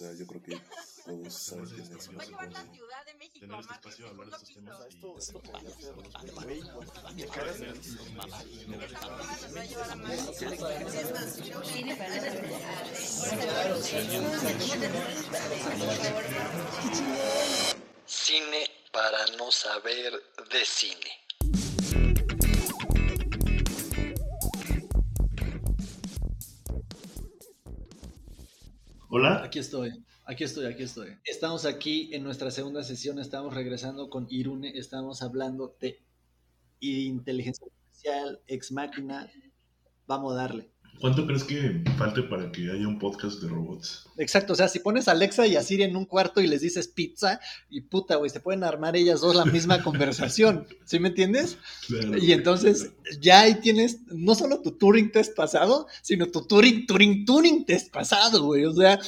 sea, yo creo que todos saben que es. Va a llevar la Ciudad de México tener a este más espacio, hablar de estos temas y Esto, esto podría ser, güey, Esta broma nos va a llevar a más. Cine para no saber de cine. Hola. Aquí estoy, aquí estoy, aquí estoy. Estamos aquí en nuestra segunda sesión, estamos regresando con Irune, estamos hablando de inteligencia artificial, ex máquina. Vamos a darle. ¿Cuánto crees que falte para que haya un podcast de robots? Exacto, o sea, si pones a Alexa y a Siri en un cuarto y les dices pizza, y puta, güey, se pueden armar ellas dos la misma conversación, ¿sí me entiendes? Claro, Y entonces ya ahí tienes no solo tu Turing test pasado, sino tu Turing, Turing, Turing test pasado, güey. O sea,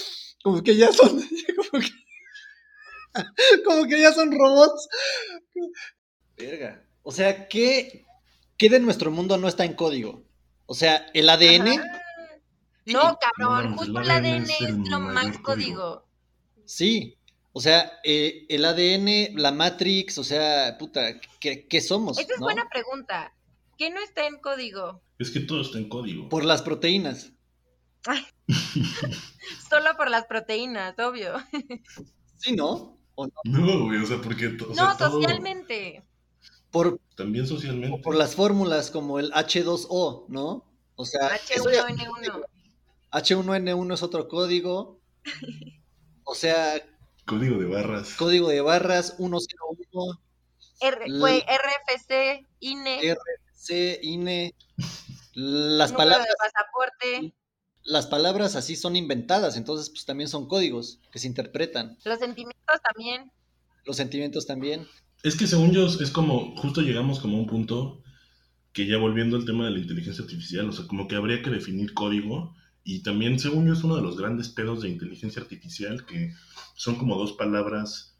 como que ya son, como que, como que ya son robots. Verga. O sea, ¿qué, ¿qué de nuestro mundo no está en código? O sea, el ADN, Ajá. No, cabrón, justo el el ADN ADN es lo más código. código. sí. O sea, eh, el ADN, la Matrix, o sea, puta, ¿qué, qué somos? Esa es no? buena pregunta. ¿Qué no está en código? Es que todo está en código. Por las proteínas. Solo por las proteínas, obvio. Sí, ¿no? ¿O no? No, güey, o sea, porque o No, sea, todo- socialmente. Por, también socialmente. Por las fórmulas como el H2O, ¿no? O sea, eso ya- H1N1. H1N1 es otro código. O sea, Código de barras. código de barras 101, R, güey, RFC, INE, R, C, INE. Las palabras, de pasaporte, las palabras así son inventadas, entonces pues también son códigos que se interpretan. los sentimientos también. Los sentimientos también. Es que según yo es como, justo llegamos como a un punto que ya volviendo al tema de la inteligencia artificial, o sea, como que habría que definir código y también según yo es uno de los grandes pedos de inteligencia artificial que son como dos palabras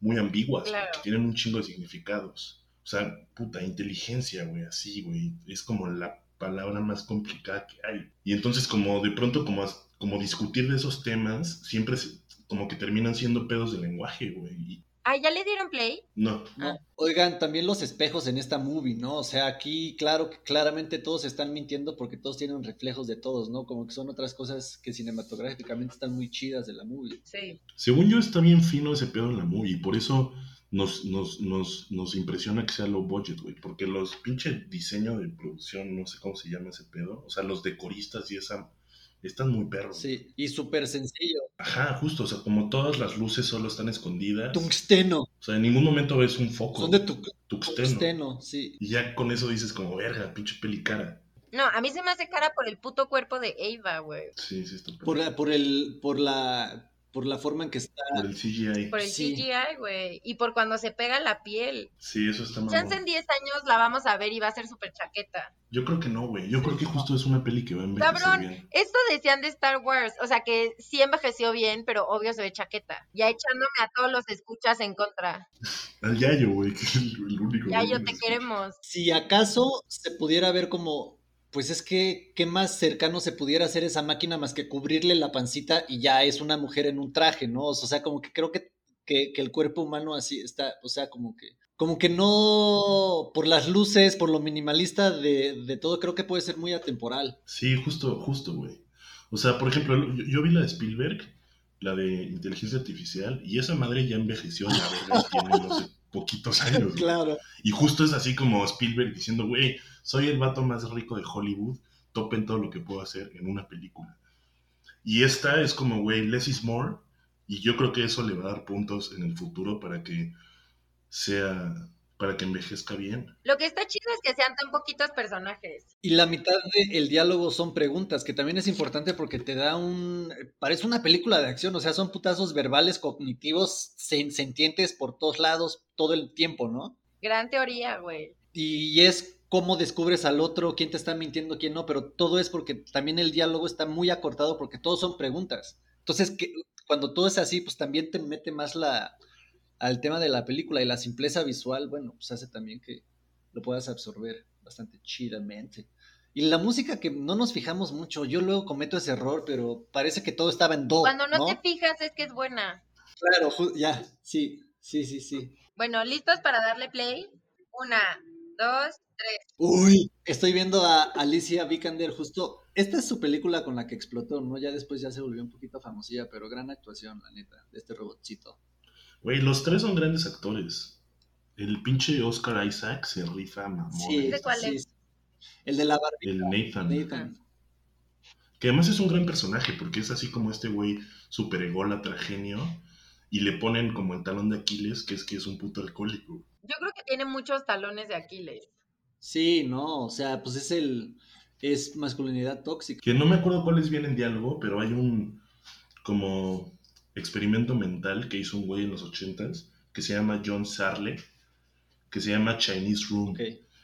muy ambiguas, Claro. que tienen un chingo de significados. O sea, puta, inteligencia, güey, así, güey, es como la palabra más complicada que hay. Y entonces como de pronto como, como discutir de esos temas, siempre se- como que terminan siendo pedos de lenguaje, güey. Y Ah, ¿ya le dieron play? no, ¿no? Oigan, también los espejos en esta movie, ¿no? O sea, aquí claro que claramente todos están mintiendo porque todos tienen reflejos de todos, ¿no? Como que son otras cosas que cinematográficamente están muy chidas de la movie. Sí. Según yo está bien fino ese pedo en la movie, y por eso nos, nos, nos, nos impresiona que sea low budget, güey, porque los pinche diseño de producción, no sé cómo se llama ese pedo, o sea, los decoristas y esa, están muy perros. Sí, y súper sencillo. Ajá, justo, o sea, como todas las luces solo están escondidas, Tungsteno. o sea, en ningún momento ves un foco. Son de tu tuxteno. tungsteno, sí. Y ya con eso dices como, verga, pinche pelicara. No, a mí se me hace cara por el puto cuerpo de Ava, güey. Sí, sí está. Por, la- por el, por la, por la forma en que está. Por el CGI. Por el Sí. CGI, güey. Y por cuando se pega la piel. Sí, eso está Chance mamón. en 10 años la vamos a ver y va a ser súper chaqueta. Yo creo que no, güey. Yo creo que justo es una peli que va a envejecer Cabrón, bien. esto decían de Star Wars. O sea que sí envejeció bien, pero obvio se ve chaqueta. Ya echándome a todos los escuchas en contra. Al Yayo, güey, que es el, único. Ya güey yo que te queremos. Si acaso se pudiera ver como, pues es que, ¿qué más cercano se pudiera hacer esa máquina más que cubrirle la pancita y ya es una mujer en un traje, ¿no? O sea, como que creo que, que, el cuerpo humano así está, o sea, como que, como que no, por las luces, por lo minimalista de, de todo, creo que puede ser muy atemporal. Sí, justo, justo, güey. O sea, por ejemplo, yo, yo vi la de Spielberg, la de inteligencia artificial, y esa madre ya envejeció, la verga, tiene, no sé, poquitos años. güey. Claro. Y justo es así como Spielberg diciendo, güey, soy el vato más rico de Hollywood, topen todo lo que puedo hacer en una película. Y esta es como, güey, less is more, y yo creo que eso le va a dar puntos en el futuro para que sea, para que envejezca bien. Lo que está chido es que sean tan poquitos personajes. Y la mitad del diálogo son preguntas, que también es importante porque te da un... Parece una película de acción, o sea, son putazos verbales, cognitivos, sen- sentientes por todos lados, todo el tiempo, ¿no? Gran teoría, güey. Y es cómo descubres al otro, quién te está mintiendo, quién no, pero todo es porque también el diálogo está muy acortado porque todos son preguntas. Entonces, que, cuando todo es así, pues también te mete más la, al tema de la película y la simpleza visual, bueno, pues hace también que lo puedas absorber bastante chidamente. Y la música que no nos fijamos mucho, yo luego cometo ese error, pero parece que todo estaba en do. Cuando no, ¿no? te fijas es que es buena. Claro, ya, sí, sí, sí, sí. Bueno, ¿listos para darle play? Una, dos, tres. Uy, estoy viendo a Alicia Vikander justo. Esta es su película con la que explotó, ¿no? Ya después ya se volvió un poquito famosilla, pero gran actuación, la neta, de este robotcito. Güey, los tres son grandes actores. El pinche Oscar Isaac se rifa mamón. Sí, ¿Ese cuál sí, es? sí. El de la barbita. El Nathan. Nathan. Que además es un gran personaje, porque es así como este güey super ególatra genio. Y le ponen como el talón de Aquiles, que es que es un puto alcohólico. Yo creo que tiene muchos talones de Aquiles. Sí, no, o sea, pues es el. Es masculinidad tóxica. Que no me acuerdo cuál es bien en diálogo, pero hay un como experimento mental que hizo un güey en los ochentas, que se llama John Sarle, que se llama Chinese Room.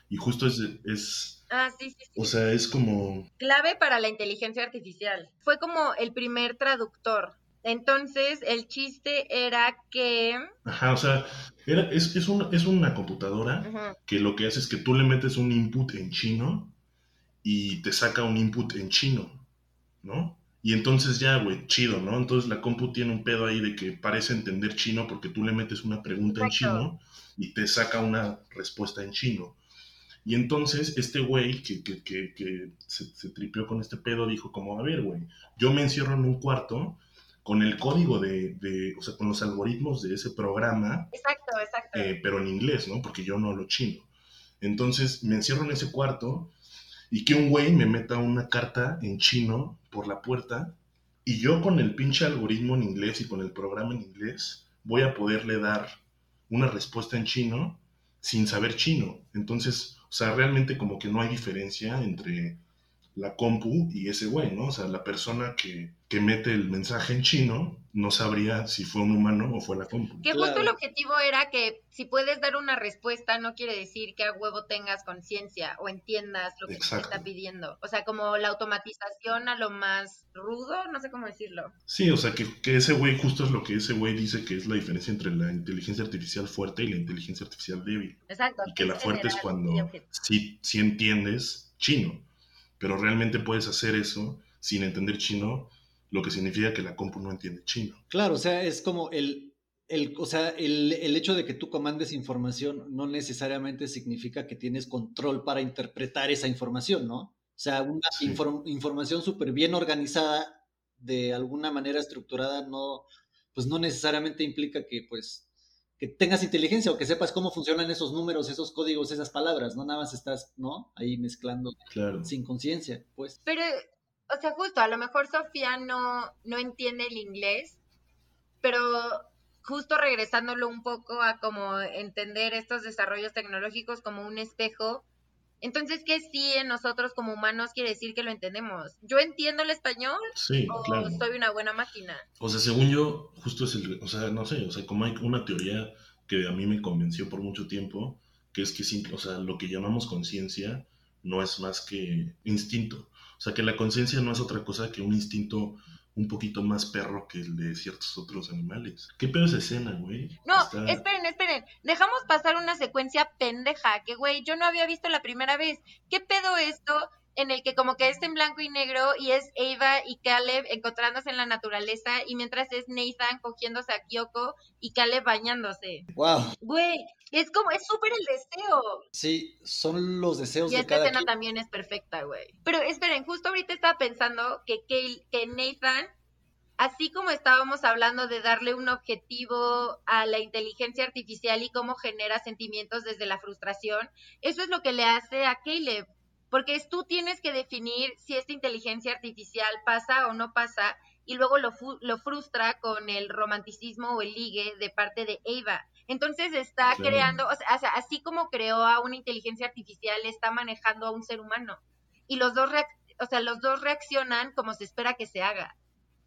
Y justo es, es, Ah, sí, sí, sí. o sea, es como, Clave para la inteligencia artificial. Fue como el primer traductor. Entonces, el chiste era que... ajá, o sea, era, es, es, una, es una computadora que lo que hace es que tú le metes un input en chino y te saca un input en chino, ¿no? Y entonces ya, güey, chido, ¿no? Entonces la compu tiene un pedo ahí de que parece entender chino porque tú le metes una pregunta en Exacto. chino y te saca una respuesta en chino. Y entonces este güey que, que, que, que se, se tripeó con este pedo dijo como, a ver, güey, yo me encierro en un cuarto con el código de, de o sea, con los algoritmos de ese programa Exacto, exacto. eh, pero en inglés, ¿no? Porque yo no hablo chino. Entonces me encierro en ese cuarto y que un güey me meta una carta en chino por la puerta y yo con el pinche algoritmo en inglés y con el programa en inglés voy a poderle dar una respuesta en chino sin saber chino. Entonces, o sea, realmente como que no hay diferencia entre la compu y ese güey, ¿no? O sea, la persona que, que mete el mensaje en chino no sabría si fue un humano o fue la compu. Que justo Claro. el objetivo era que si puedes dar una respuesta no quiere decir que a huevo tengas conciencia o entiendas lo que te está pidiendo. O sea, como la automatización a lo más rudo, no sé cómo decirlo. Sí, o sea, que, que ese güey, justo es lo que ese güey dice que es la diferencia entre la inteligencia artificial fuerte y la inteligencia artificial débil. Exacto. Y que la fuerte es cuando sí, sí entiendes chino, pero realmente puedes hacer eso sin entender chino, lo que significa que la compu no entiende chino. Claro, o sea, es como el, el, o sea, el, el hecho de que tú comandes información no necesariamente significa que tienes control para interpretar esa información, ¿no? O sea, una Sí. inform- información súper bien organizada, de alguna manera estructurada, no, pues no necesariamente implica que, pues, que tengas inteligencia o que sepas cómo funcionan esos números, esos códigos, esas palabras, no nada más estás, ¿no? Ahí mezclando Claro. sin conciencia, pues. Pero, o sea, justo, a lo mejor Sofía no, no entiende el inglés, pero justo regresándolo un poco a como entender estos desarrollos tecnológicos como un espejo, entonces, ¿qué sí en nosotros como humanos quiere decir que lo entendemos? ¿Yo entiendo el español Sí, o claro. soy una buena máquina? O sea, según yo, justo es el, o sea, no sé, o sea, como hay una teoría que a mí me convenció por mucho tiempo, que es que, o sea, lo que llamamos conciencia no es más que instinto. O sea, que la conciencia no es otra cosa que un instinto un poquito más perro que el de ciertos otros animales. ¿Qué pedo esa escena, güey? No, Está- esperen, esperen. Dejamos pasar una secuencia pendeja que, güey, yo no había visto la primera vez. ¿Qué pedo esto en el que como que es en blanco y negro y es Ava y Caleb encontrándose en la naturaleza y mientras es Nathan cogiéndose a Kyoko y Caleb bañándose? Wow. Güey, es como, es súper el deseo. Sí, son los deseos Y de esta cada escena quien. también es perfecta, güey. Pero esperen, justo ahorita estaba pensando que, Kale- que Nathan, así como estábamos hablando de darle un objetivo a la inteligencia artificial y cómo genera sentimientos desde la frustración, eso es lo que le hace a Caleb. Porque es tú tienes que definir si esta inteligencia artificial pasa o no pasa y luego lo, lo frustra con el romanticismo o el ligue de parte de Ava. Entonces está creando, o sea, así como creó a una inteligencia artificial, está manejando a un ser humano. Y los dos, o sea, los dos reaccionan como se espera que se haga,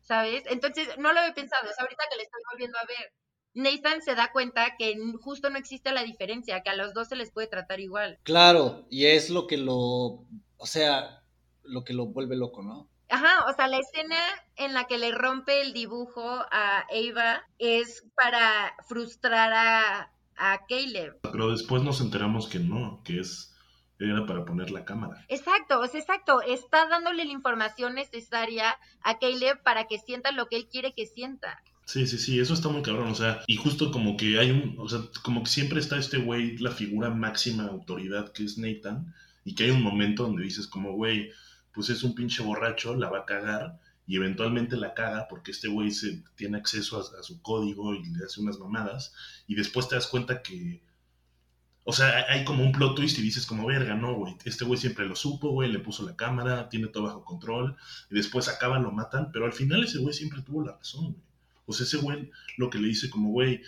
¿sabes? Entonces, no lo había pensado, es ahorita que le estoy volviendo a ver. Nathan se da cuenta que justo no existe la diferencia, que a los dos se les puede tratar igual. Claro, y es lo que lo, o sea, lo que lo vuelve loco, ¿no? Ajá, o sea, la escena en la que le rompe el dibujo a Ava es para frustrar a, a Caleb. Pero después nos enteramos que no, que es era para poner la cámara. Exacto, o sea, exacto. Está dándole la información necesaria a Caleb para que sienta lo que él quiere que sienta. Sí, sí, sí, eso está muy cabrón, o sea, y justo como que hay un, o sea, como que siempre está este güey, la figura máxima autoridad que es Nathan, y que hay un momento donde dices como, güey, pues es un pinche borracho, la va a cagar, y eventualmente la caga porque este güey se tiene acceso a, a su código y le hace unas mamadas, y después te das cuenta que, o sea, hay como un plot twist y dices como, verga, no, güey, este güey siempre lo supo, güey, le puso la cámara, tiene todo bajo control, y después acaban, lo matan, pero al final ese güey siempre tuvo la razón, güey. O sea, ese güey lo que le dice como, güey,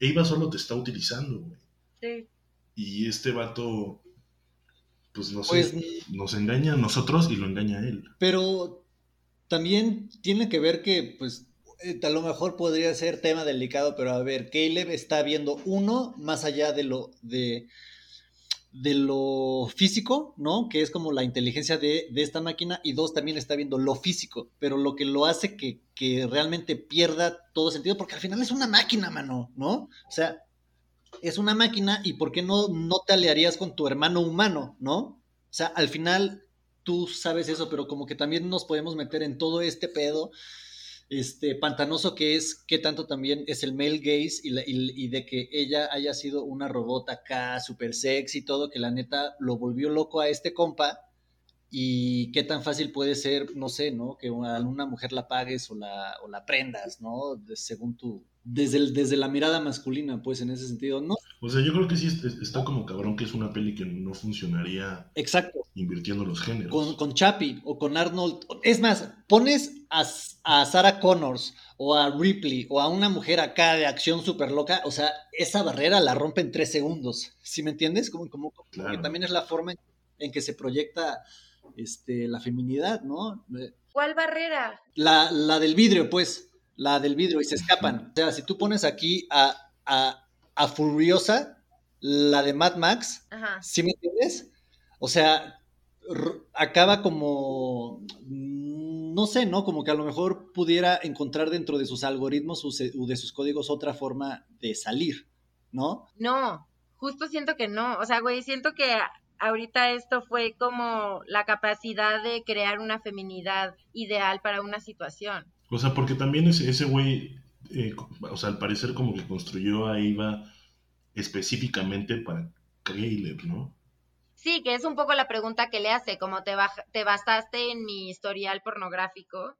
Eva solo te está utilizando, güey. Sí. Y este vato, pues no sé, Pues, nos engaña a nosotros y lo engaña a él. pero también tiene que ver que, pues, eh, a lo mejor podría ser tema delicado, pero a ver, Caleb está viendo uno más allá de lo de, de lo físico, ¿no? Que es como la inteligencia de, de esta máquina, y dos, también está viendo lo físico, pero lo que lo hace que, que realmente pierda todo sentido, porque al final es una máquina, mano, ¿no? O sea, es una máquina y ¿por qué no, no te aliarías con tu hermano humano, ¿no? O sea, al final tú sabes eso, pero como que también nos podemos meter en todo este pedo este pantanoso que es qué tanto también es el male gaze y, de que ella haya sido una robot acá súper sexy y todo, que la neta lo volvió loco a este compa y qué tan fácil puede ser, no sé, ¿no? Que a una mujer la pagues o la, o la prendas, ¿no? De- según tu, desde, el- desde la mirada masculina, pues en ese sentido, ¿no? O sea, yo creo que sí est- está como cabrón que es una peli que no funcionaría Exacto. invirtiendo los géneros. con, con Chappie o con Arnold. Es más, pones a, a Sarah Connors o a Ripley o a una mujer acá de acción súper loca, o sea, esa barrera la rompe en tres segundos. ¿Sí me entiendes? Como, como, como Claro. que también es la forma en, en que se proyecta este, la feminidad, ¿no? ¿Cuál barrera? La, la del vidrio, pues, la del vidrio y se escapan. O sea, si tú pones aquí a, a, a Furiosa, la de Mad Max, Ajá. ¿Sí me entiendes? O sea, acaba como, mm, no sé, ¿no? Como que a lo mejor pudiera encontrar dentro de sus algoritmos o de sus códigos otra forma de salir, ¿no? No, justo siento que no. O sea, güey, siento que a- ahorita esto fue como la capacidad de crear una feminidad ideal para una situación. O sea, porque también ese, ese güey, eh, o sea, al parecer como que construyó a Eva específicamente para Caleb, ¿no? Sí, que es un poco la pregunta que le hace, como te, te basaste en mi historial pornográfico.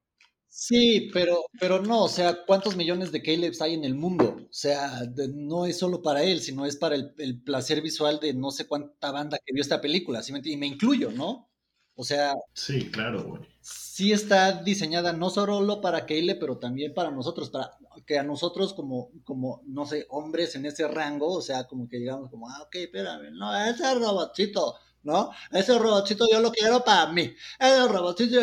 Sí, pero, pero no, o sea, ¿cuántos millones de Calebs hay en el mundo? O sea, de- no es solo para él, sino es para el, el placer visual de no sé cuánta banda que vio esta película, ¿sí me entiendes? Y me incluyo, ¿no? O sea, Sí, claro, güey. Sí está diseñada no solo para Keile, pero también para nosotros, para que a nosotros como, como, no sé, hombres en ese rango, o sea, como que digamos como, ah, ok, espérame, no, ese robotcito, ¿no? Ese robotcito yo lo quiero para mí, ese robotcito,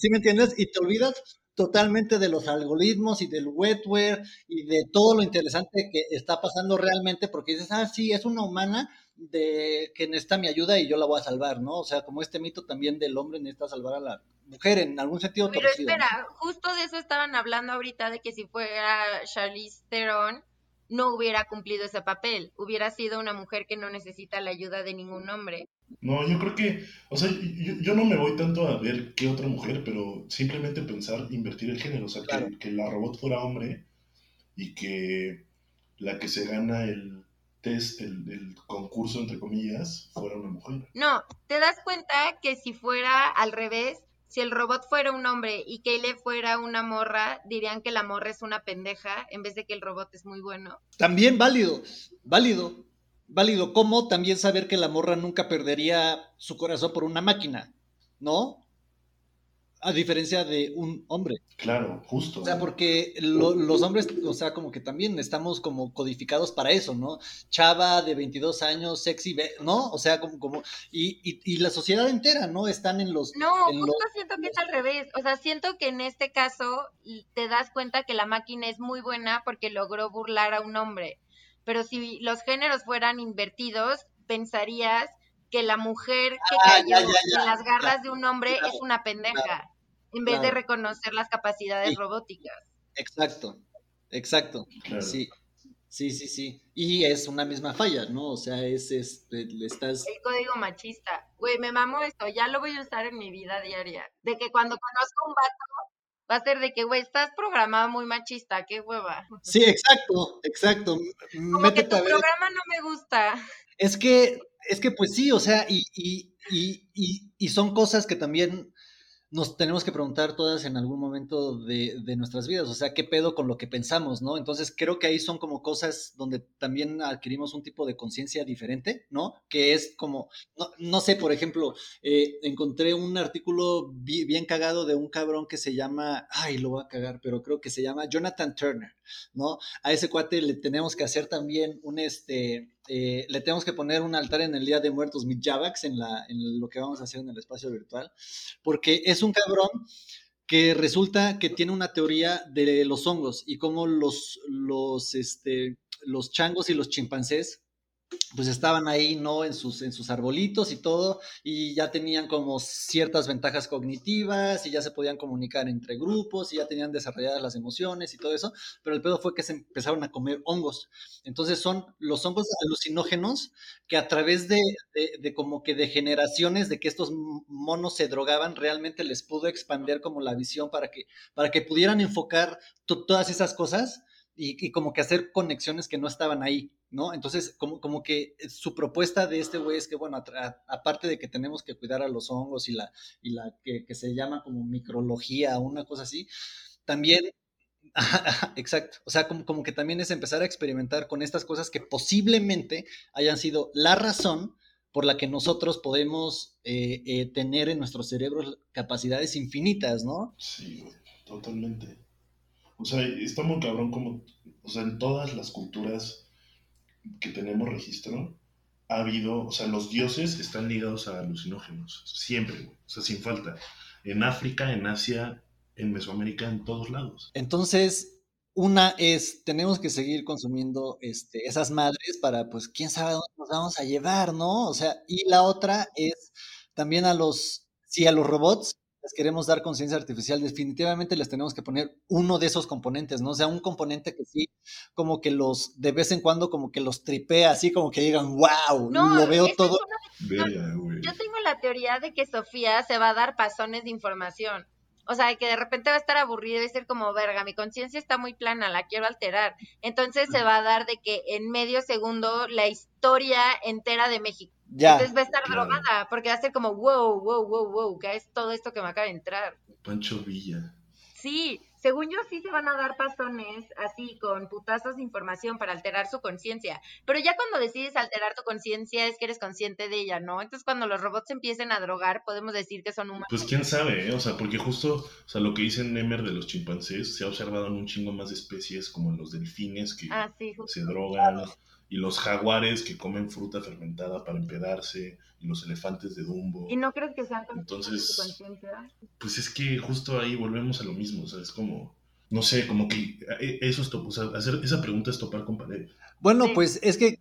¿sí me entiendes? Y te olvidas totalmente de los algoritmos y del wetware y de todo lo interesante que está pasando realmente, porque dices, ah, sí, es una humana de que necesita mi ayuda y yo la voy a salvar, ¿no? O sea, como este mito también del hombre necesita salvar a la mujer en algún sentido Pero torcido. ¿no? espera, justo de eso estaban hablando ahorita, de que si fuera Charlize Theron, no hubiera cumplido ese papel. Hubiera sido una mujer que no necesita la ayuda de ningún hombre. No, yo creo que, o sea, yo, yo no me voy tanto a ver qué otra mujer, pero simplemente pensar, invertir el género, o sea, que, que la robot fuera hombre y que la que se gana el test, el, el concurso, entre comillas, fuera una mujer. No, te das cuenta que si fuera al revés, si el robot fuera un hombre y Caleb fuera una morra, dirían que la morra es una pendeja en vez de que el robot es muy bueno. También válido, válido, válido. Como también saber que la morra nunca perdería su corazón por una máquina, ¿no? A diferencia de un hombre. Claro, justo. O sea, porque lo- los hombres, o sea, como que también estamos como codificados para eso, ¿no? Chava de 22 años, sexy, ve- ¿no? O sea, como, como, y, y, y la sociedad entera, ¿no? Están en los, No, en justo los- siento que es al revés. O sea, siento que en este caso te das cuenta que la máquina es muy buena porque logró burlar a un hombre. Pero si los géneros fueran invertidos, pensarías que la mujer que Ah, cayó ya, ya, ya, en las garras de un hombre claro, es una pendeja, en vez de reconocer las capacidades Sí. robóticas. Exacto, exacto. Claro. Sí, Sí, sí, sí. Y es una misma falla, ¿no? O sea, es, es le estás... El código machista. Güey, me mamo esto, ya lo voy a usar en mi vida diaria. De que cuando conozco un vato, va a ser de que, güey, estás programado muy machista, qué hueva. Sí, exacto, exacto. Como que tu programa no me gusta. Es que, es que pues sí, o sea, y, y, y, y son cosas que también nos tenemos que preguntar todas en algún momento de, de, nuestras vidas, o sea, qué pedo con lo que pensamos, ¿no? Entonces creo que ahí son como cosas donde también adquirimos un tipo de conciencia diferente, ¿no? Que es como, no, no sé, por ejemplo, eh, encontré un artículo bien cagado de un cabrón que se llama, ay, lo voy a cagar, pero creo que se llama Jonathan Turner, ¿no? A ese cuate le tenemos que hacer también un, este, eh, le tenemos que poner un altar en el Día de Muertos, mi Javax, en, en lo que vamos a hacer en el espacio virtual, porque es un cabrón que resulta que tiene una teoría de los hongos y cómo los, los, este, los changos y los chimpancés pues estaban ahí, ¿no? En sus, en sus arbolitos y todo, y ya tenían como ciertas ventajas cognitivas, y ya se podían comunicar entre grupos, y ya tenían desarrolladas las emociones y todo eso, pero el pedo fue que se empezaron a comer hongos. Entonces son los hongos alucinógenos que a través de, de, como que de generaciones de que estos monos se drogaban, realmente les pudo expandir como la visión para que, para que pudieran enfocar todas esas cosas y, y como que hacer conexiones que no estaban ahí. ¿no? Entonces, como, como que su propuesta de este güey es que, bueno, aparte de que tenemos que cuidar a los hongos y la, y la que, se llama como micrología, una cosa así, también, exacto, o sea, como, como que también es empezar a experimentar con estas cosas que posiblemente hayan sido la razón por la que nosotros podemos eh, eh, tener en nuestros cerebros capacidades infinitas, ¿no? Sí, totalmente. O sea, está muy cabrón como, o sea, en todas las culturas que tenemos registro, ha habido, o sea, los dioses están ligados a alucinógenos, siempre, o sea, sin falta. En África, en Asia, en Mesoamérica, en todos lados. Entonces, una es, tenemos que seguir consumiendo este, esas madres para, pues, quién sabe dónde nos vamos a llevar, ¿no? O sea, y la otra es también a los, sí, a los robots, les queremos dar conciencia artificial, definitivamente les tenemos que poner uno de esos componentes, ¿no? O sea, un componente que sí, como que los, de vez en cuando, como que los tripea, así como que digan, wow, lo veo todo. yo tengo la teoría de que Sofía se va a dar pasones de información. O sea, que de repente va a estar aburrida y va a ser como, verga, mi conciencia está muy plana, la quiero alterar. Entonces se va a dar de que en medio segundo la historia entera de México. Entonces va a estar drogada, porque va a ser como, wow, wow, wow, wow, ¿qué es todo esto que me acaba de entrar? Pancho Villa. Sí, según yo sí se van a dar pasones así con putazos de información para alterar su conciencia, pero ya cuando decides alterar tu conciencia es que eres consciente de ella, ¿no? Entonces cuando los robots empiecen a drogar podemos decir que son humanos. Pues quién sabe, ¿eh? o sea, porque justo, o sea, lo que dice Nemer de los chimpancés se ha observado en un chingo más de especies como en los delfines que ah, se drogan y los jaguares que comen fruta fermentada para empedarse, y los elefantes de Dumbo. ¿Y no crees que sean Entonces, pues es que justo ahí volvemos a lo mismo, o sea, es como, no sé, como que eh, eso es, o sea, hacer esa pregunta es topar con pared. Bueno, pues es que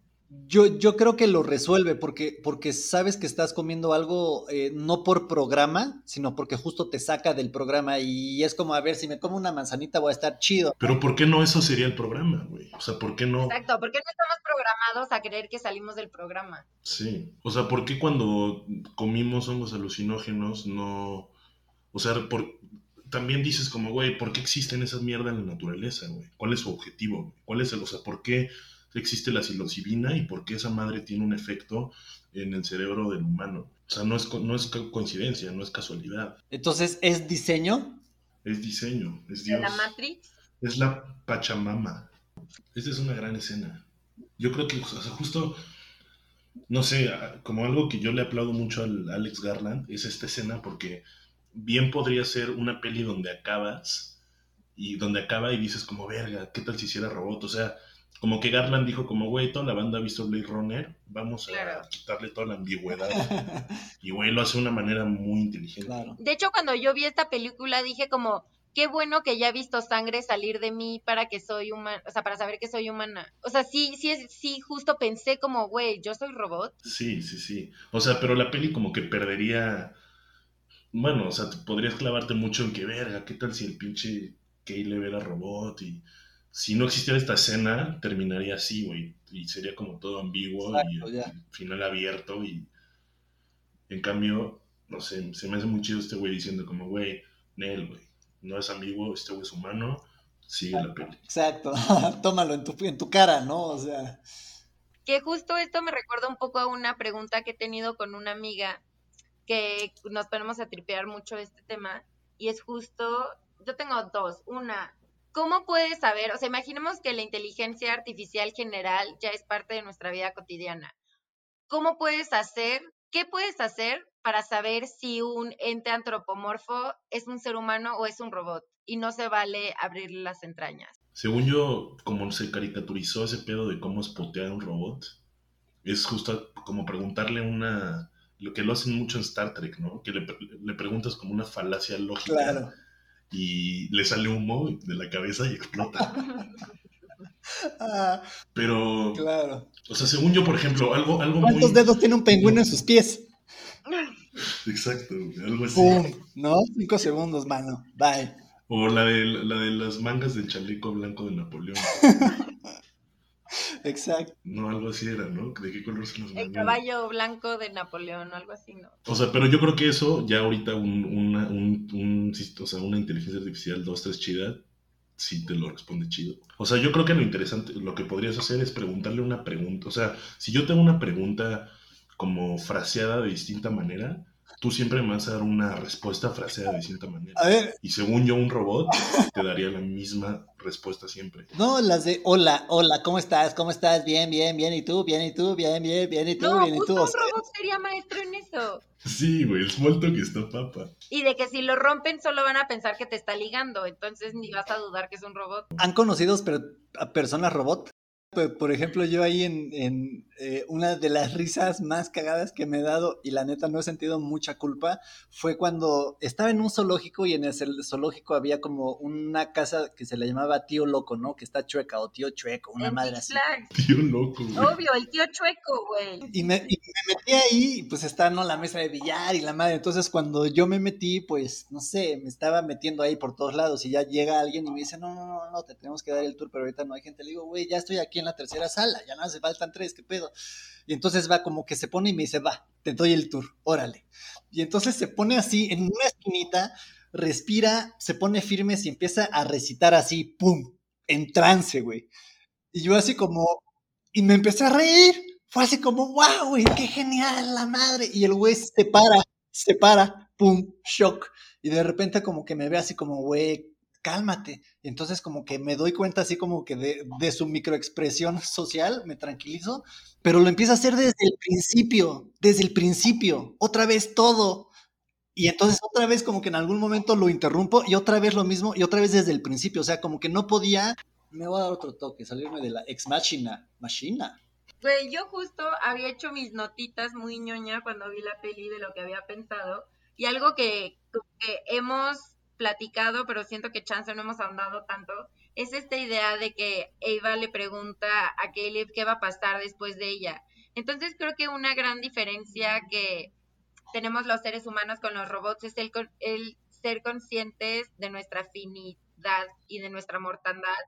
yo, yo creo que lo resuelve porque, porque sabes que estás comiendo algo eh, no por programa, sino porque justo te saca del programa y es como, a ver, si me como una manzanita voy a estar chido. Pero ¿por qué no eso sería el programa, güey? O sea, ¿por qué no? Exacto, ¿por qué no estamos programados a creer que salimos del programa? Sí, o sea, ¿por qué cuando comimos hongos alucinógenos no... O sea, por... también dices como, güey, ¿por qué existen esas mierdas en la naturaleza, güey? ¿Cuál es su objetivo? ¿Cuál es el, o sea, por qué existe la psilocibina y por qué esa madre tiene un efecto en el cerebro del humano. O sea, no es, no es coincidencia, no es casualidad. Entonces, ¿es diseño? Es diseño, es Dios. ¿La Matrix? Es la Pachamama. Esta es una gran escena. Yo creo que o sea, justo, no sé, como algo que yo le aplaudo mucho al Alex Garland, es esta escena porque bien podría ser una peli donde acabas y donde acaba y dices como, verga, ¿qué tal si hiciera robot? O sea, como que Garland dijo como, güey, toda la banda ha visto Blade Runner, vamos a quitarle toda la ambigüedad. y güey, lo hace de una manera muy inteligente. De hecho, cuando yo vi esta película dije como, qué bueno que ya he visto sangre salir de mí para que soy humana, o sea, para saber que soy humana. O sea, sí, sí, sí, justo pensé como, güey, yo soy robot. Sí, sí, sí. O sea, pero la peli como que perdería, bueno, o sea, podrías clavarte mucho en que, verga, ¿qué tal si el pinche Caleb era robot y si no existiera esta escena, terminaría así, güey. Y sería como todo ambiguo Exacto, y ya. final abierto. Y en cambio, no sé, se me hace muy chido este güey diciendo como, güey, Nel, güey, no es ambiguo, este güey es humano, sigue la peli. Exacto, tómalo en tu, en tu cara, ¿no? O sea, Que justo esto me recuerda un poco a una pregunta que he tenido con una amiga que nos ponemos a tripear mucho este tema y es justo, yo tengo dos, una, ¿cómo puedes saber? O sea, imaginemos que la inteligencia artificial general ya es parte de nuestra vida cotidiana. ¿Cómo puedes hacer, qué puedes hacer para saber si un ente antropomorfo es un ser humano o es un robot? Y no se vale abrir las entrañas. Según yo, como se caricaturizó ese pedo de cómo espotear a un robot, es justo como preguntarle una... Lo que lo hacen mucho en Star Trek, ¿no? Que le, le preguntas como una falacia lógica claro. Y le sale humo de la cabeza y explota. Ah, Pero, claro. o sea, según yo, por ejemplo, algo, algo ¿Cuántos muy... dedos tiene un pingüino en sus pies? Exacto, algo así. ¡Pum! ¿No? Cinco segundos, mano. Bye. O la de, la de las mangas del chaleco blanco de Napoleón. Exacto. No, algo así era, ¿no? ¿De qué color son las El caballo blanco de Napoleón o algo así, ¿no? O sea, pero yo creo que eso, ya ahorita un, una, un, un o sea, una inteligencia artificial 2, 3 chida, sí te lo responde chido. O sea, yo creo que lo interesante, lo que podrías hacer es preguntarle una pregunta. O sea, si yo tengo una pregunta como fraseada de distinta manera, tú siempre me vas a dar una respuesta fraseada de distinta manera. A ver, Y según yo, un robot te daría la misma respuesta siempre. no, las de hola, hola, ¿cómo estás? ¿Cómo estás? Bien, bien, bien. ¿Y tú? Bien, ¿y tú? Bien, bien, bien. ¿Y tú? No, bien, ¿y tú? O un sea, robot sería maestro en eso. Sí, güey, el small talk está papa. Y de que si lo rompen solo van a pensar que te está ligando, entonces ni vas a dudar que es un robot. ¿Han conocido personas robot? Por, por ejemplo, yo ahí en, en, eh, una de las risas más cagadas que me he dado, y la neta no he sentido mucha culpa, fue cuando estaba en un zoológico y en el zoológico había como una casa que se le llamaba tío loco, ¿no? Que está chueca o tío chueco, una En madre así. Tío loco, güey. Obvio, el tío chueco, güey. Y me, y me metí ahí, y pues está, ¿no? La mesa de billar y la madre. Entonces, cuando yo me metí, pues, no sé, me estaba metiendo ahí por todos lados. Y ya llega alguien y me dice, no, no, no, no, te tenemos que dar el tour, pero ahorita no hay gente. Le digo, güey, ya estoy aquí en la tercera sala, ya no hace faltan tres, ¿qué pedo? Y entonces va como que se pone y me dice, va, te doy el tour, órale. Y entonces se pone así en una esquinita, respira, se pone firme y empieza a recitar así, pum, en trance, güey. Y yo así como, y me empecé a reír. Fue así como, wow, güey, qué genial la madre. Y el güey se para, se para, pum, shock. Y de repente como que me ve así como, güey, cálmate. Y entonces como que me doy cuenta así como que de, de su microexpresión social, me tranquilizo, pero lo empieza a hacer desde el principio, desde el principio, otra vez todo. Y entonces otra vez como que en algún momento lo interrumpo y otra vez lo mismo y otra vez desde el principio, o sea, como que no podía, me voy a dar otro toque, salirme de la ex machina, machina. Güey, yo justo había hecho mis notitas muy ñoña cuando vi la peli de lo que había pensado. Y algo que hemos platicado, pero siento que chance no hemos ahondado tanto, es esta idea de que Eva le pregunta a Caleb qué va a pasar después de ella. Entonces creo que una gran diferencia que tenemos los seres humanos con los robots es el, el ser conscientes de nuestra finidad y de nuestra mortandad.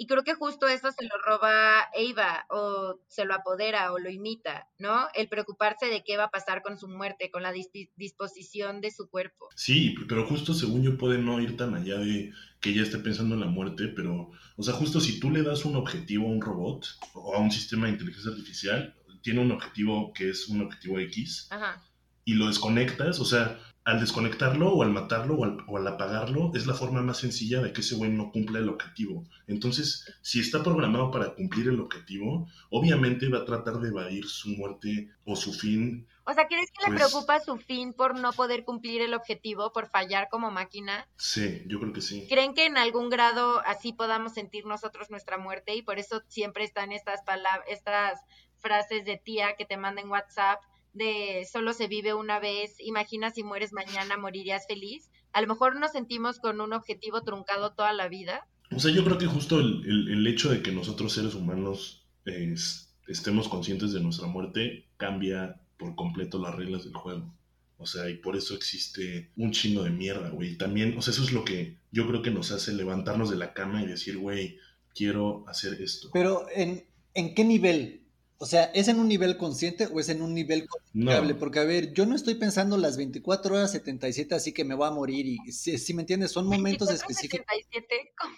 Y creo que justo eso se lo roba Eva o se lo apodera o lo imita, ¿no? El preocuparse de qué va a pasar con su muerte, con la dis- disposición de su cuerpo. Sí, pero justo según yo puede no ir tan allá de que ella esté pensando en la muerte, pero, o sea, justo si tú le das un objetivo a un robot o a un sistema de inteligencia artificial, tiene un objetivo que es un objetivo X, Ajá. y lo desconectas, o sea, al desconectarlo o al matarlo o al, o al apagarlo, es la forma más sencilla de que ese güey no cumpla el objetivo. Entonces, si está programado para cumplir el objetivo, obviamente va a tratar de evadir su muerte o su fin. O sea, ¿crees que le Pues- preocupa su fin por no poder cumplir el objetivo, por fallar como máquina? Sí, yo creo que sí. ¿Creen que en algún grado así podamos sentir nosotros nuestra muerte? Y por eso siempre están estas palabras, estas frases de tía que te mandan WhatsApp de solo se vive una vez, imagina si mueres mañana, morirías feliz. A lo mejor nos sentimos con un objetivo truncado toda la vida. O sea, yo creo que justo el, el- el hecho de que nosotros seres humanos es- estemos conscientes de nuestra muerte cambia por completo las reglas del juego. O sea, y por eso existe un chingo de mierda, güey. También, o sea, eso es lo que yo creo que nos hace levantarnos de la cama y decir, güey, quiero hacer esto. Pero ¿en, ¿en qué nivel? O sea, ¿es en un nivel consciente o es en un nivel codificable? No. Porque, a ver, yo no estoy pensando las 24 horas 77, así que me voy a morir. Y si, si me entiendes, son momentos 24, específicos. 77, ¿cómo?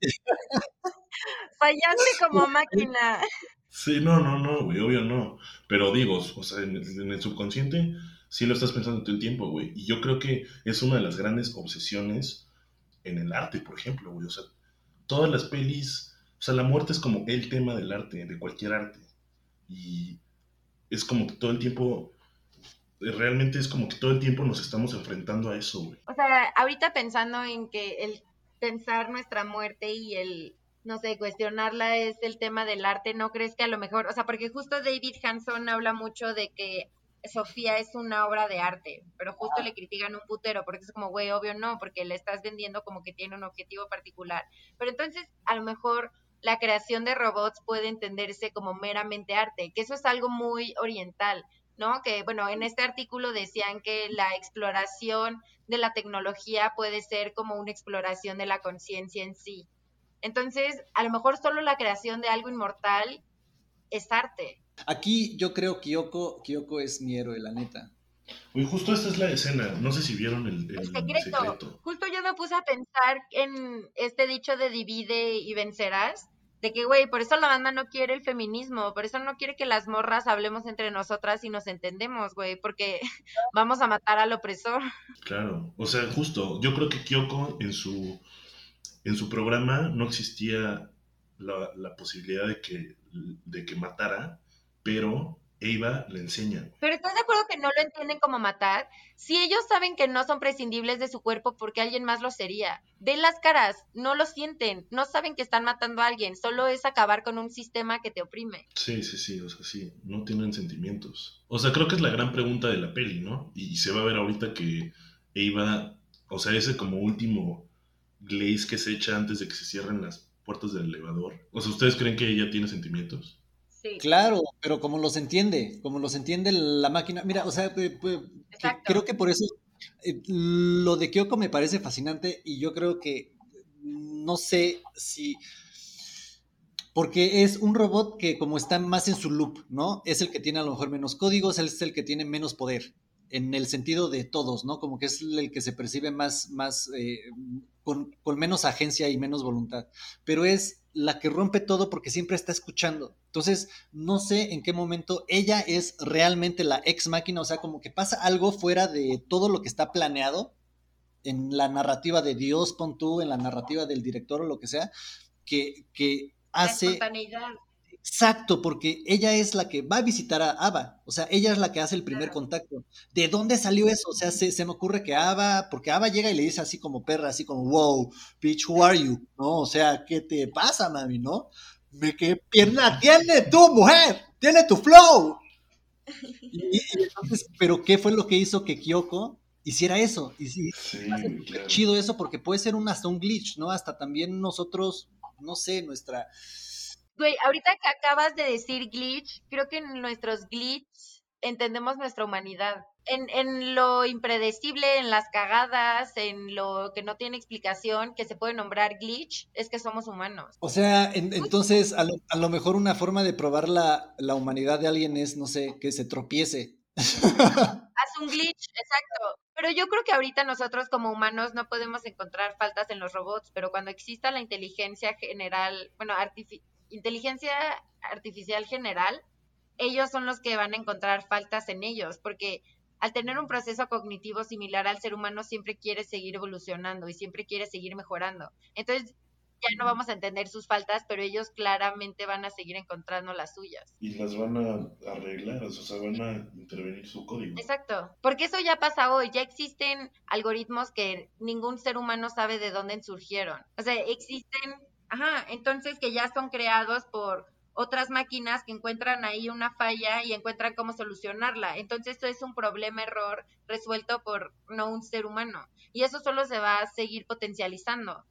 Fallaste como máquina. Sí, no, no, no, güey, obvio no. Pero digo, o sea, en, en el subconsciente sí lo estás pensando todo el tiempo, güey. Y yo creo que es una de las grandes obsesiones en el arte, por ejemplo, güey. O sea, todas las pelis, o sea, la muerte es como el tema del arte, de cualquier arte. Y es como que todo el tiempo, realmente es como que todo el tiempo nos estamos enfrentando a eso, güey. O sea, ahorita pensando en que el pensar nuestra muerte y el, no sé, cuestionarla es el tema del arte, ¿no crees que a lo mejor, o sea, porque justo David Hanson habla mucho de que Sofía es una obra de arte, pero justo le critican un putero, porque es como, güey, obvio no, porque le estás vendiendo como que tiene un objetivo particular. Pero entonces, a lo mejor la creación de robots puede entenderse como meramente arte, que eso es algo muy oriental, ¿no? Que, bueno, en este artículo decían que la exploración de la tecnología puede ser como una exploración de la conciencia en sí. Entonces, a lo mejor solo la creación de algo inmortal es arte. Aquí yo creo que Kyoko, Kyoko es mi héroe, la neta. Güey, justo esta es la escena, no sé si vieron el, el El secreto. secreto. Justo yo me puse a pensar en este dicho de divide y vencerás, de que, güey, por eso la banda no quiere el feminismo, por eso no quiere que las morras hablemos entre nosotras y nos entendemos, güey, porque vamos a matar al opresor. Claro, o sea, justo, yo creo que Kyoko en su, en su programa no existía la, la posibilidad de que, de que matara, pero Eva le enseña. Pero ¿estás de acuerdo que no lo entienden como matar? Si ellos saben que no son prescindibles de su cuerpo porque alguien más lo sería. Ven las caras, no lo sienten, no saben que están matando a alguien, solo es acabar con un sistema que te oprime. Sí, sí, sí, o sea, sí, no tienen sentimientos. O sea, creo que es la gran pregunta de la peli, ¿no? Y, se va a ver ahorita que Eva, o sea, ese como último glaze que se echa antes de que se cierren las puertas del elevador. O sea, ¿ustedes creen que ella tiene sentimientos? Sí. Claro, pero como los entiende, como los entiende la máquina. Mira, o sea, que- creo que por eso eh, lo de Kyoko me parece fascinante y yo creo que no sé si porque es un robot que como está más en su loop, ¿no? Es el que tiene a lo mejor menos códigos, es el que tiene menos poder en el sentido de todos, ¿no? Como que es el que se percibe más, más eh, con, con menos agencia y menos voluntad, pero es la que rompe todo porque siempre está escuchando. Entonces, no sé en qué momento ella es realmente la ex máquina, o sea, como que pasa algo fuera de todo lo que está planeado en la narrativa de Dios, pon tú, en la narrativa del director o lo que sea, que, que La hace... espontaneidad. Exacto, porque ella es la que va a visitar a Ava, o sea, ella es la que hace el primer contacto. ¿De dónde salió eso? O sea, se, se me ocurre que Ava, porque Ava llega y le dice así como perra, así como, wow, bitch, who are you? ¿No? O sea, ¿qué te pasa, mami? ¿No? ¿Me qué pierna tiene tu mujer? Tiene tu flow. Y- y entonces, pero ¿qué fue lo que hizo que Kyoko hiciera eso? Y sí, claro. chido eso porque puede ser un, hasta un glitch, ¿no? Hasta también nosotros, no sé, nuestra... Güey, ahorita que acabas de decir glitch, creo que en nuestros glitch entendemos nuestra humanidad. En, en lo impredecible, en las cagadas, en lo que no tiene explicación, que se puede nombrar glitch, es que somos humanos. O sea, en- entonces a lo, a lo mejor una forma de probar la, la humanidad de alguien es, no sé, que se tropiece. Haz un glitch, exacto. Pero yo creo que ahorita nosotros como humanos no podemos encontrar faltas en los robots, pero cuando exista la inteligencia general, bueno, artifi- inteligencia artificial general, ellos son los que van a encontrar faltas en ellos, porque al tener un proceso cognitivo similar al ser humano siempre quiere seguir evolucionando y siempre quiere seguir mejorando. Entonces ya no vamos a entender sus faltas, pero ellos claramente van a seguir encontrando las suyas. Y las van a arreglar, o sea, van a intervenir su código. Exacto, porque eso ya pasa hoy, ya existen algoritmos que ningún ser humano sabe de dónde surgieron. O sea, existen, ajá, entonces que ya son creados por otras máquinas que encuentran ahí una falla y encuentran cómo solucionarla. Entonces esto es un problema error resuelto por no un ser humano. Y eso solo se va a seguir potencializando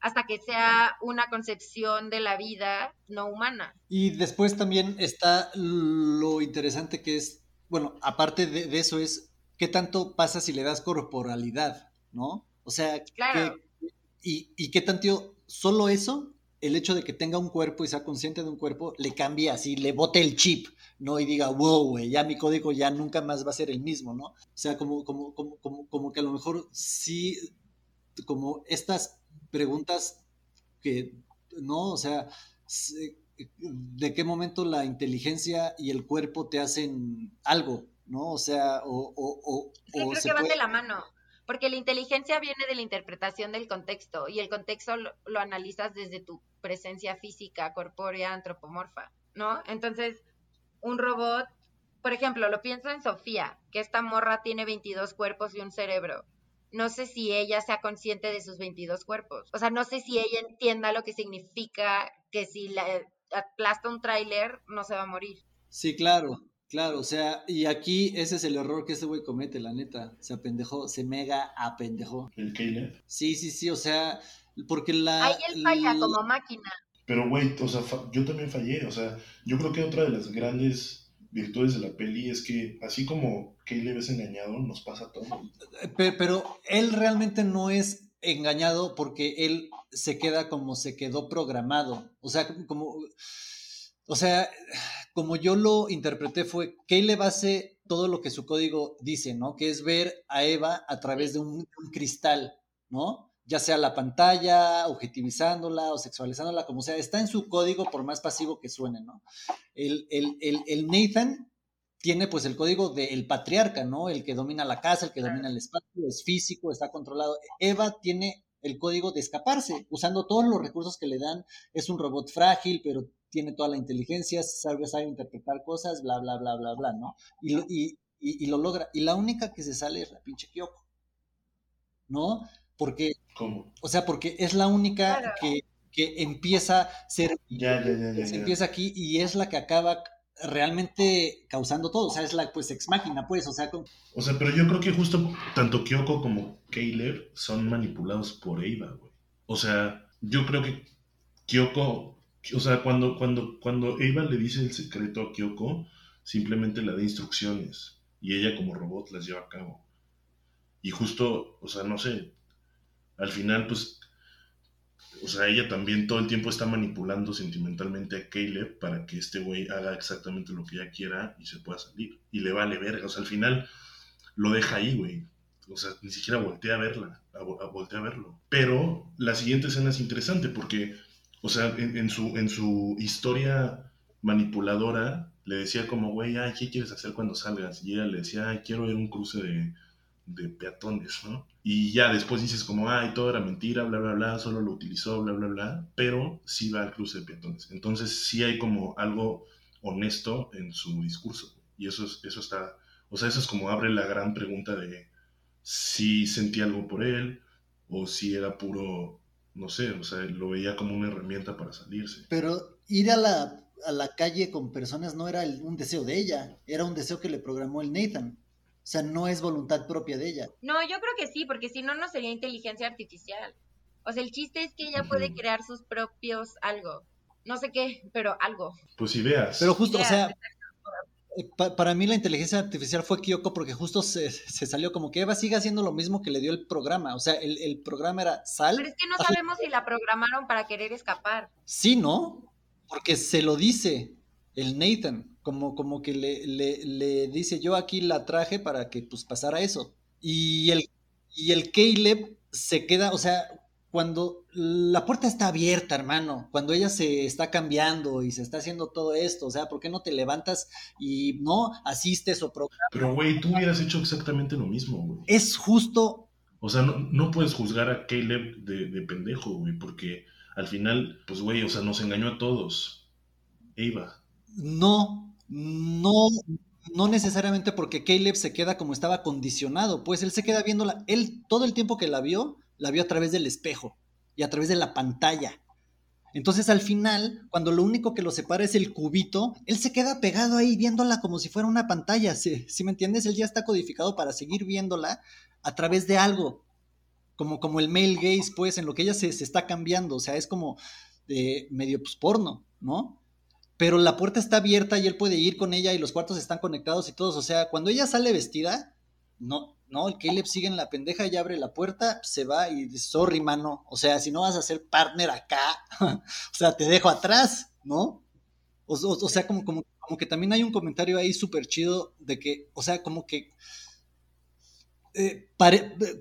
hasta que sea una concepción de la vida no humana. Y después también está lo interesante que es, bueno, aparte de, de eso es, ¿qué tanto pasa si le das corporalidad, ¿no? O sea, Claro. ¿qué- y, y qué tanto, solo eso el hecho de que tenga un cuerpo y sea consciente de un cuerpo le cambia así, le bote el chip, ¿no? Y diga, wow, güey, ya mi código ya nunca más va a ser el mismo, ¿no? O sea, como, como, como, como, como que a lo mejor sí, como estas preguntas que, ¿no? O sea, de qué momento la inteligencia y el cuerpo te hacen algo, ¿no? O sea, o... o, o, creo que van de la mano, porque la inteligencia viene de la interpretación del contexto y el contexto lo, analizas desde tu presencia física, corpórea, antropomorfa, ¿no? Entonces, un robot, por ejemplo, lo pienso en Sofía, que esta morra tiene 22 cuerpos y un cerebro. No sé si ella sea consciente de sus 22 cuerpos. O sea, no sé si ella entienda lo que significa que si la aplasta un tráiler no se va a morir. Sí, claro. Claro, o sea, y aquí ese es el error que este güey comete, la neta. Se apendejó, se mega apendejó. ¿El Caleb? Sí, sí, sí, o sea, porque la... Ahí él falla la- como máquina. Pero, güey, o sea, fa- yo también fallé. O sea, yo creo que otra de las grandes virtudes de la peli es que, así como Caleb es engañado, nos pasa a todos. Pe- Pero él realmente no es engañado porque él se queda como se quedó programado. O sea, como. O sea, como yo lo interpreté fue Caleb hace todo lo que su código dice, ¿no? Que es ver a Eva a través de un, un cristal, ¿no? Ya sea la pantalla, objetivizándola o sexualizándola, como sea, está en su código por más pasivo que suene, ¿no? El, el, el, el Nathan tiene pues el código del patriarca, ¿no? El que domina la casa, el que domina el espacio, es físico, está controlado. Eva tiene el código de escaparse, usando todos los recursos que le dan. Es un robot frágil, pero tiene toda la inteligencia, sabe, sabe interpretar cosas, bla, bla, bla, bla, bla, ¿no? Y, lo- y, y, y lo logra. Y la única que se sale es la pinche Kyoko, ¿no? Porque, ¿Cómo? o sea, porque es la única Claro. que, que empieza a ser Ya, ya, ya, ya. se ya. empieza aquí y es la que acaba realmente causando todo, o sea, es la pues ex máquina, pues, o sea, con- O sea, pero yo creo que justo tanto Kyoko como Caleb son manipulados por Eva, güey. O sea, yo creo que Kyoko, o sea, cuando, cuando, cuando Eva le dice el secreto a Kyoko, simplemente le da instrucciones y ella como robot las lleva a cabo. Y justo, o sea, no sé, al final, pues, o sea, ella también todo el tiempo está manipulando sentimentalmente a Caleb para que este güey haga exactamente lo que ella quiera y se pueda salir. Y le vale verga, o sea, al final lo deja ahí, güey. O sea, ni siquiera voltea a verla, a, a voltea a verlo. Pero la siguiente escena es interesante porque, o sea, en, su, en su historia manipuladora, le decía como, güey, ay, ¿qué quieres hacer cuando salgas? Y ella le decía, ay, quiero ir a un cruce de, de peatones, ¿no? Y ya después dices como, ay, todo era mentira, bla, bla, bla, solo lo utilizó, bla, bla, bla, pero sí va al cruce de peatones. Entonces sí hay como algo honesto en su discurso. Y eso, es, eso está, o sea, eso es como abre la gran pregunta de si sentía algo por él o si era puro, no sé, o sea, lo veía como una herramienta para salirse. pero ir a la, a la calle con personas no era el- un deseo de ella, era un deseo que le programó el Nathan. O sea, no es voluntad propia de ella. No, yo creo que sí, porque si no, no sería inteligencia artificial. O sea, el chiste es que ella puede crear sus propios algo. No sé qué, pero algo. Pues si veas. Pero justo, o sea, pa- para mí la inteligencia artificial fue Kyoko porque justo se, se salió como que Eva sigue haciendo lo mismo que le dio el programa. O sea, el, el programa era sal. Pero es que no sabemos si la programaron para querer escapar. Sí, ¿no? Porque se lo dice el Nathan, como, como que le, le, le dice, yo aquí la traje para que pues pasara eso. Y el, y el Caleb se queda, o sea, cuando la puerta está abierta, hermano, cuando ella se está cambiando y se está haciendo todo esto, o sea, ¿por qué no te levantas y no asistes o programas? Pero, güey, tú hubieras hecho exactamente lo mismo, güey. Es justo, O sea, no, no puedes juzgar a Caleb de, de pendejo, güey, porque al final, pues, güey, o sea, nos engañó a todos. Eva. no, no, no necesariamente porque Caleb se queda como estaba condicionado, pues él se queda viéndola, él todo el tiempo que la vio, la vio a través del espejo y a través de la pantalla. Entonces al final, cuando lo único que lo separa es el cubito, él se queda pegado ahí viéndola como si fuera una pantalla, ¿sí, sí me entiendes? Él ya está codificado para seguir viéndola a través de algo, como, como el male gaze, pues, en lo que ella se, se está cambiando, o sea, es como eh, medio pues, porno, ¿no? Pero la puerta está abierta y él puede ir con ella y los cuartos están conectados y todos, o sea, cuando ella sale vestida, no, no, el Caleb sigue en la pendeja y abre la puerta, se va y sorry, mano, o sea, si no vas a ser partner acá, o sea, te dejo atrás, ¿no? O, sea, como, como, como que también hay un comentario ahí súper chido de que, o sea, como que, eh,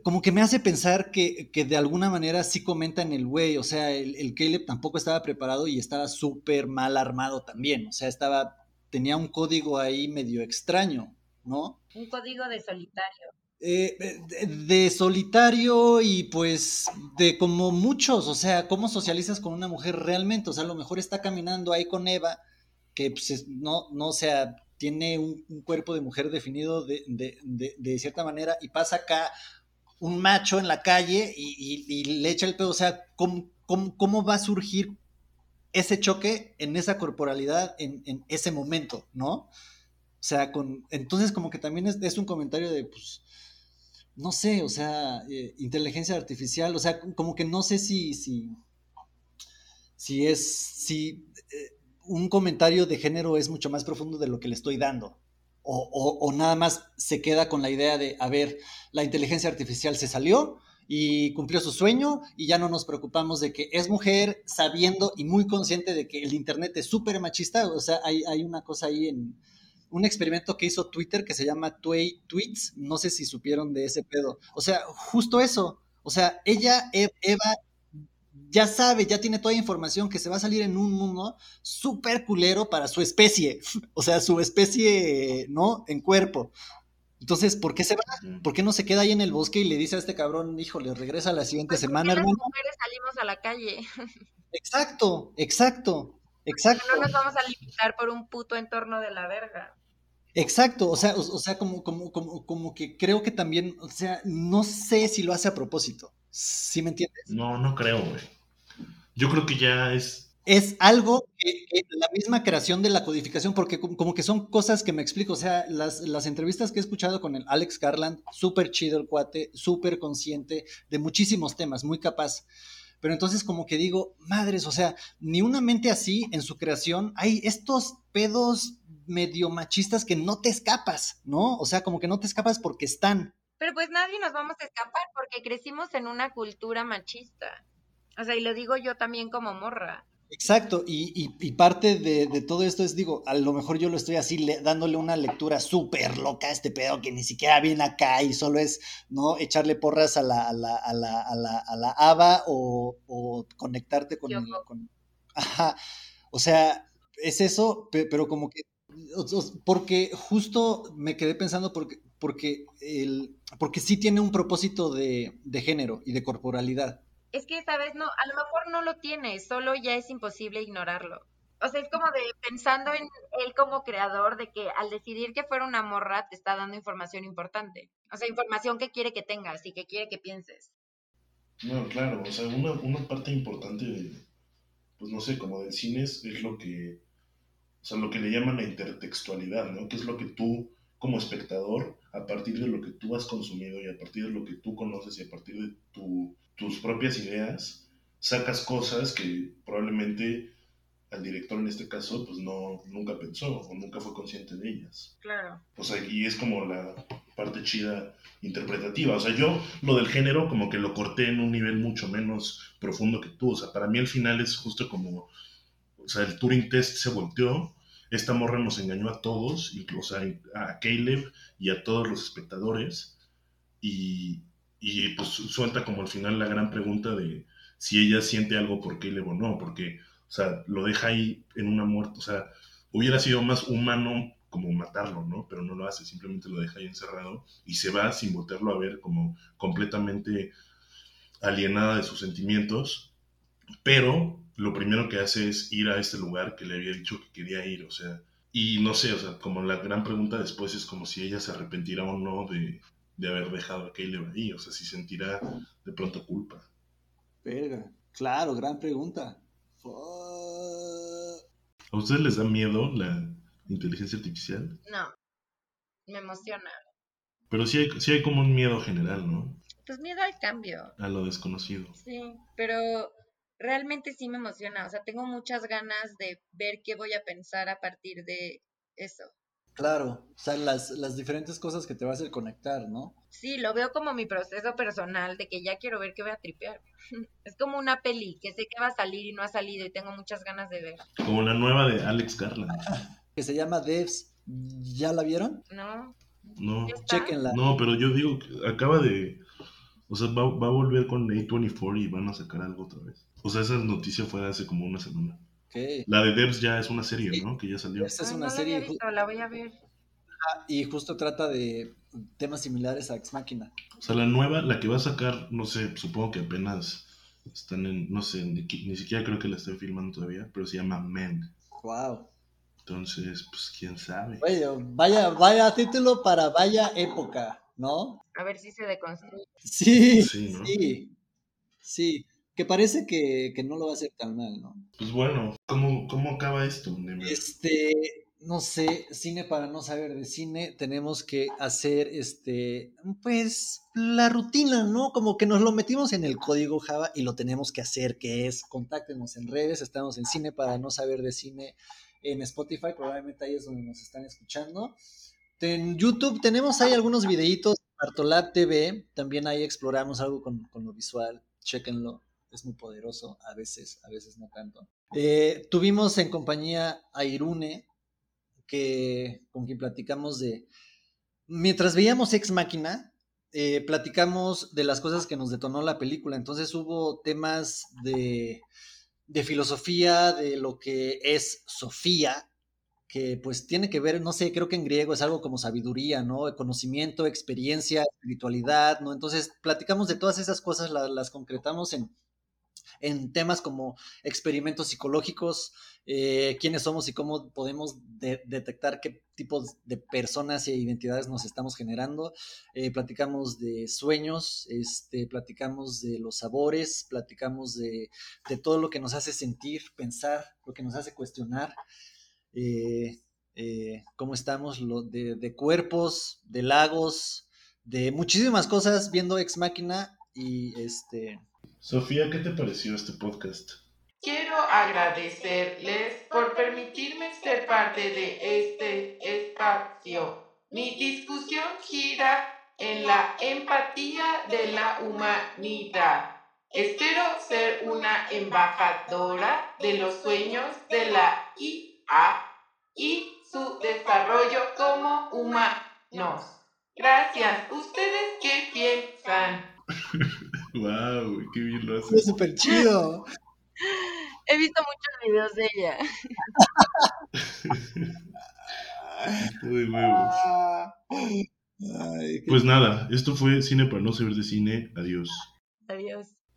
como que me hace pensar que, que de alguna manera sí comenta en el güey, o sea, el, el Caleb tampoco estaba preparado y estaba súper mal armado también, o sea, estaba, tenía un código ahí medio extraño, ¿no? Un código de solitario. Eh, de, de solitario y pues de como muchos, o sea, cómo socializas con una mujer realmente, o sea, a lo mejor está caminando ahí con Eva, que pues es- no, no, o sea, tiene un, cuerpo de mujer definido de, de- de- cierta manera y pasa acá un macho en la calle y, le echa el pedo, o sea, ¿cómo, cómo, cómo va a surgir ese choque en esa corporalidad en, en ese momento, ¿no? O sea, con, entonces como que también es, es un comentario de, pues, no sé, o sea, eh, inteligencia artificial, o sea, como que no sé si, si, si es, si eh, un comentario de género es mucho más profundo de lo que le estoy dando. O, o- o nada más se queda con la idea de, a ver, la inteligencia artificial se salió y cumplió su sueño y ya no nos preocupamos de que es mujer sabiendo y muy consciente de que el Internet es súper machista. O sea, hay, hay una cosa ahí en, un experimento que hizo Twitter que se llama Tway Tweets. No sé si supieron de ese pedo. O sea, justo eso. O sea, ella, E- Eva, ya sabe, ya tiene toda información que se va a salir en un mundo súper culero para su especie. O sea, su especie, ¿no? En cuerpo. Entonces, ¿por qué se va? ¿Por qué no se queda ahí en el bosque y le dice a este cabrón, híjole, regresa la siguiente Pues, ¿por semana, las mujeres salimos a la calle? Exacto, exacto, exacto. No nos vamos a limitar por un puto entorno de la verga. Exacto, o sea, o, o sea, como, como, como, como que creo que también, o sea, no sé si lo hace a propósito. ¿Sí me entiendes? No, no creo, güey. Yo creo que ya es. Es algo que, que la misma creación de la codificación, porque como, como que son cosas que me explico, o sea, las, las entrevistas que he escuchado con el Alex Garland, súper chido el cuate, súper consciente de muchísimos temas, muy capaz. Pero entonces como que digo, madres, o sea, ni una mente así en su creación, hay estos pedos medio machistas que no te escapas, ¿no? O sea, como que no te escapas porque están. Pero pues nadie nos vamos a escapar porque crecimos en una cultura machista. O sea, y lo digo yo también como morra. Exacto, y, y- y parte de, de todo esto es, digo, a lo mejor yo lo estoy así le- dándole una lectura súper loca a este pedo que ni siquiera viene acá y solo es, ¿no? Echarle porras a la, a la, a la, a la, a la haba o, o conectarte con, el- con- Ajá, o sea, es eso, pe- pero como que, porque justo me quedé pensando porque, porque, el, porque sí tiene un propósito de, de género y de corporalidad. Es que, ¿sabes? No, a lo mejor no lo tiene, solo ya es imposible ignorarlo. O sea, es como de pensando en él como creador, de que al decidir que fuera una morra te está dando información importante. O sea, información que quiere que tengas y que quiere que pienses. No, claro, o sea, una, una parte importante de, pues no sé, como del cine es, es lo que, o sea, lo que le llaman la intertextualidad, ¿no? Que es lo que tú, como espectador, a partir de lo que tú has consumido y a partir de lo que tú conoces y a partir de tu- tus propias ideas, sacas cosas que probablemente al director en este caso, pues no, nunca pensó o nunca fue consciente de ellas. Claro. Sea, y es como la parte chida interpretativa. O sea, yo lo del género como que lo corté en un nivel mucho menos profundo que tú. O sea, para mí al final es justo como, o sea, el Turing Test se volteó, esta morra nos engañó a todos, incluso a, a Caleb y a todos los espectadores, y, y pues suelta como al final la gran pregunta de si ella siente algo por Caleb o no, porque, o sea, lo deja ahí en una muerte, o sea, hubiera sido más humano como matarlo, ¿no? Pero no lo hace, simplemente lo deja ahí encerrado y se va sin voltearlo a ver como completamente alienada de sus sentimientos, pero lo primero que hace es ir a este lugar que le había dicho que quería ir, o sea, y no sé, o sea, como la gran pregunta después es como si ella se arrepentirá o no de, de haber dejado a Caleb ahí, o sea, si sentirá de pronto culpa. Verga, claro, gran pregunta. ¿A ustedes les da miedo la inteligencia artificial? No. Me emociona. Pero sí hay, sí hay como un miedo general, ¿no? Pues miedo al cambio. A lo desconocido. Sí, pero realmente sí me emociona. O sea, tengo muchas ganas de ver qué voy a pensar a partir de eso. Claro, o sea, las, las diferentes cosas que te va a hacer conectar, ¿no? Sí, lo veo como mi proceso personal de que ya quiero ver qué voy a tripear. Es como una peli que sé que va a salir y no ha salido y tengo muchas ganas de ver. Como la nueva de Alex Garland. Que se llama Devs. ¿Ya la vieron? ¿No? No. Chequenla. no, pero yo digo que acaba de. O sea, va, va a volver con A24 y van a sacar algo otra vez. O sea, esa noticia fue hace como una semana. Ok. La de Devs ya es una serie, Sí. ¿no? Que ya salió. Esta es Ay, una no la serie había visto, la voy a ver. y justo trata de temas similares a Ex Machina. O sea, la nueva, la que va a sacar, no sé, supongo que apenas están en, no sé, ni, ni siquiera creo que la estén filmando todavía, pero se llama Men. Wow. Entonces, pues quién sabe. Oye, vaya, vaya título para vaya época, ¿no? A ver si se deconstruye. Sí, Sí, ¿no? sí, sí. Que parece que, que no lo va a hacer tan mal, ¿no? Pues bueno, ¿cómo, cómo acaba esto, Nemer? Este, no sé, cine para no saber de cine, tenemos que hacer, este, pues, la rutina, ¿no? Como que nos lo metimos en el código Java y lo tenemos que hacer, que es, contáctenos en redes, estamos en cine para no saber de cine en Spotify, probablemente ahí es donde nos están escuchando. En YouTube tenemos ahí algunos videitos, Bartolab TV, también ahí exploramos algo con, con lo visual, chéquenlo, es muy poderoso, a veces, a veces no tanto. Eh, tuvimos en compañía a Irune, que, con quien platicamos de... Mientras veíamos Ex Máquina, eh, platicamos de las cosas que nos detonó la película, entonces hubo temas de, de filosofía, de lo que es Sofía, que pues tiene que ver, no sé, creo que en griego es algo como sabiduría, ¿no? Conocimiento, experiencia, espiritualidad, ¿no? Entonces platicamos de todas esas cosas, la- las concretamos en, en temas como experimentos psicológicos, eh, quiénes somos y cómo podemos de- detectar qué tipos de personas e identidades nos estamos generando. Eh, platicamos de sueños, este, platicamos de los sabores, platicamos de, de todo lo que nos hace sentir, pensar, lo que nos hace cuestionar. eh, cómo estamos, lo de, de cuerpos, de lagos, de muchísimas cosas viendo Ex Máquina y este Sofía, ¿qué te pareció este podcast? Quiero agradecerles por permitirme ser parte de este espacio. Mi discusión gira en la empatía de la humanidad. Espero ser una embajadora de los sueños de la IA y su desarrollo como humanos. Gracias. ¿Ustedes qué piensan? ¡Wow! ¡Qué bien lo Fue haces! súper chido. He visto muchos videos de ella. De huevos. Ay, Pues nada, esto fue Cine para no saber de cine. Adiós.